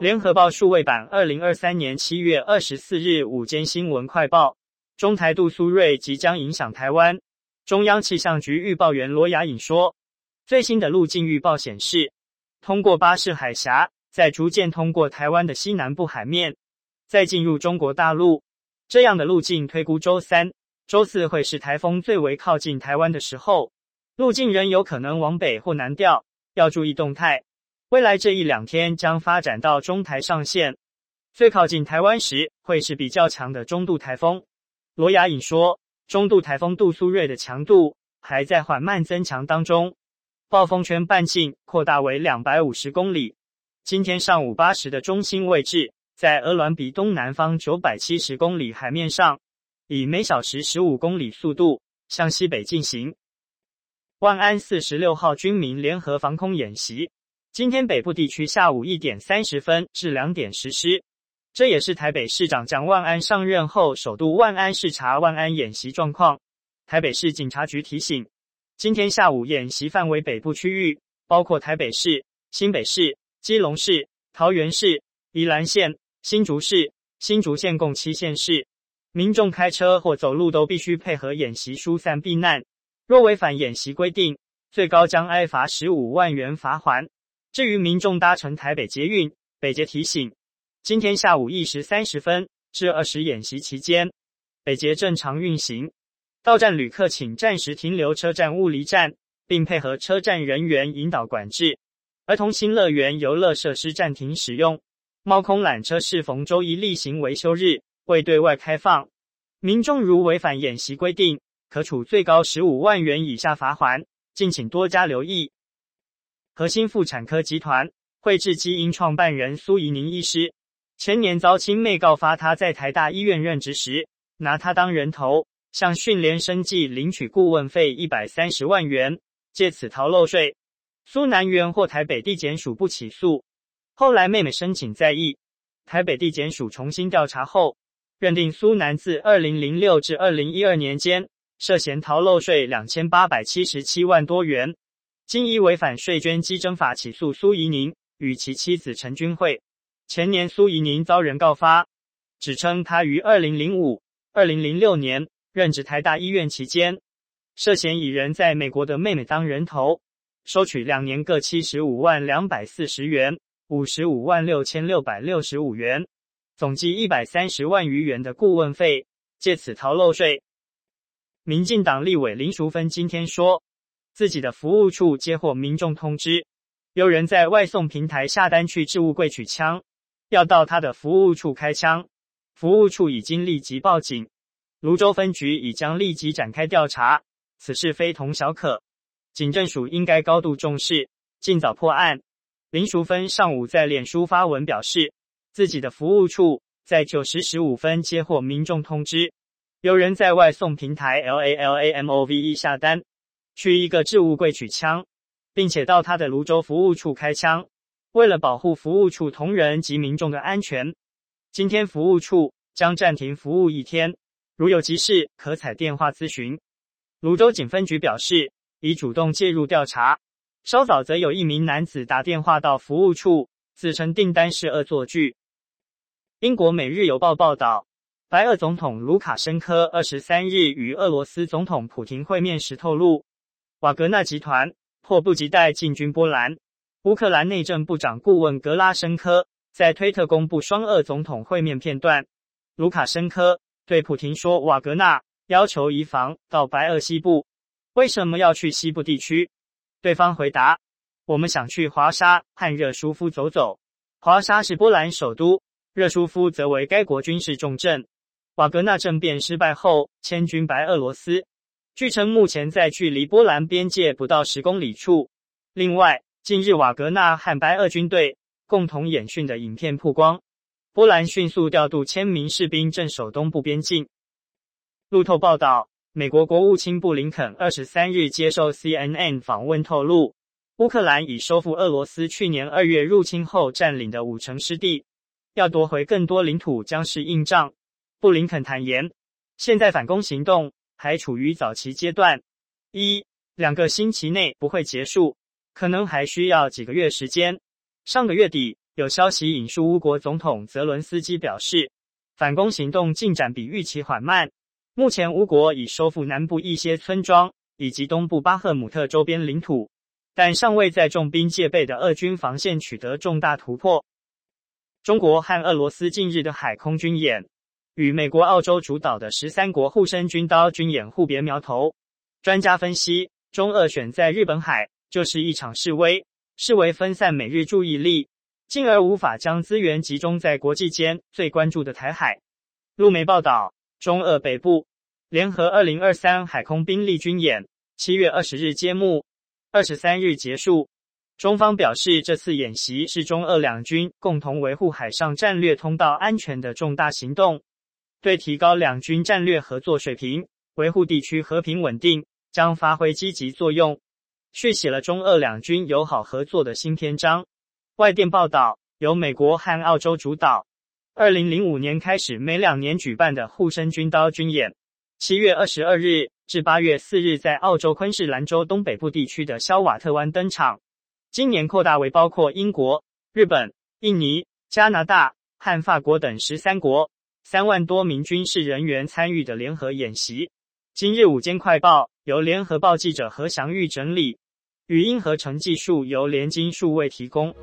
联合报数位版，二零二三年七月二十四日午间新闻快报：中台杜苏芮即将影响台湾。中央气象局预报员罗雅颖说，最新的路径预报显示，通过巴士海峡，再逐渐通过台湾的西南部海面，再进入中国大陆。这样的路径推估，周三、周四会是台风最为靠近台湾的时候，路径仍有可能往北或南调，要注意动态。未来这一两天将发展到中台上线，最靠近台湾时会是比较强的中度台风。罗雅颖说，中度台风杜苏芮的强度还在缓慢增强当中，暴风圈半径扩大为两百五十公里。今天上午八时的中心位置在鹅銮鼻东南方九百七十公里海面上，以每小时十五公里速度向西北进行。万安四十六号军民联合防空演习。今天北部地区下午一点三十分至两点实施，这也是台北市长蒋万安上任后首度万安视察万安演习状况。台北市警察局提醒，今天下午演习范围北部区域包括台北市、新北市、基隆市、桃园市、宜兰县、新竹市、新竹县共七县市，民众开车或走路都必须配合演习疏散避难，若违反演习规定，最高将挨罚十五万元罚锾。至于民众搭乘台北捷运，北捷提醒，今天下午一时三十分至二十演习期间，北捷正常运行，到站旅客请暂时停留车站勿离站，并配合车站人员引导管制。儿童新乐园游乐设施暂停使用，猫空缆车适逢周一例行维修日，未对外开放。民众如违反演习规定，可处最高十五万元以下罚锾，敬请多加留意。核心妇产科集团汇智基因创办人苏怡宁医师，前年遭亲妹告发，他在台大医院任职时，拿他当人头，向训练生技领取顾问费一百三十万元，借此逃漏税。苏南元获台北地检署不起诉，后来妹妹申请再议，台北地检署重新调查后，认定苏南自二零零六至二零一二年间，涉嫌逃漏税两千八百七十七万多元。经依违反税捐稽征法起诉苏怡宁与其妻子陈君慧。前年苏怡宁遭人告发，指称他于二零零五、二零零六年任职台大医院期间，涉嫌以人在美国的妹妹当人头，收取两年各七十五万两百四十元、五十五万六千六百六十五元，总计一百三十万余元的顾问费，借此逃漏税。民进党立委林淑芬今天说。自己的服务处接获民众通知，有人在外送平台下单去置物柜取枪，要到他的服务处开枪，服务处已经立即报警，泸州分局已将立即展开调查，此事非同小可，警政署应该高度重视，尽早破案。林淑芬上午在脸书发文表示，自己的服务处在九时十五分接获民众通知，有人在外送平台 LALAMOVE 下单。去一个置物柜取枪，并且到他的泸州服务处开枪。为了保护服务处同仁及民众的安全，今天服务处将暂停服务一天。如有急事，可采电话咨询。泸州警分局表示，已主动介入调查。稍早则有一名男子打电话到服务处，自称订单是恶作剧。英国《每日邮报》报道，白俄总统卢卡申科二十三日与俄罗斯总统普廷会面时透露。瓦格纳集团迫不及待进军波兰。乌克兰内政部长顾问格拉申科在推特公布双俄总统会面片段。卢卡申科对普廷说：“瓦格纳要求移防到白俄西部，为什么要去西部地区？”对方回答：“我们想去华沙和热舒夫走走。华沙是波兰首都，热舒夫则为该国军事重镇。瓦格纳政变失败后，迁军白俄罗斯。”据称，目前在距离波兰边界不到十公里处。另外，近日瓦格纳和白俄军队共同演训的影片曝光，波兰迅速调度千名士兵镇守东部边境。路透报道，美国国务卿布林肯二十三日接受 CNN 访问，透露乌克兰已收复俄罗斯去年二月入侵后占领的五成失地，要夺回更多领土将是硬仗。布林肯坦言，现在反攻行动。还处于早期阶段，一两个星期内不会结束，可能还需要几个月时间。上个月底，有消息引述乌国总统泽伦斯基表示，反攻行动进展比预期缓慢。目前，乌国已收复南部一些村庄以及东部巴赫姆特周边领土，但尚未在重兵戒备的俄军防线取得重大突破。中国和俄罗斯近日的海空军演，与美国、澳洲主导的十三国护身军刀军演互别苗头。专家分析，中俄选在日本海，就是一场示威，视为分散美日注意力，进而无法将资源集中在国际间最关注的台海。路媒报道，中俄北部联合二零二三海空兵力军演，七月二十日揭幕，二十三日结束。中方表示，这次演习是中俄两军共同维护海上战略通道安全的重大行动，对提高两军战略合作水平、维护地区和平稳定将发挥积极作用。续写了中俄两军友好合作的新篇章。外电报道，由美国和澳洲主导，二零零五年开始每两年举办的护身军刀军演，七月二十二日至八月四日在澳洲昆士兰州东北部地区的肖瓦特湾登场。今年扩大为包括英国、日本、印尼、加拿大和法国等十三国三万多名军事人员参与的联合演习。今日午间快报由联合报记者何祥玉整理，语音合成技术由联金数位提供。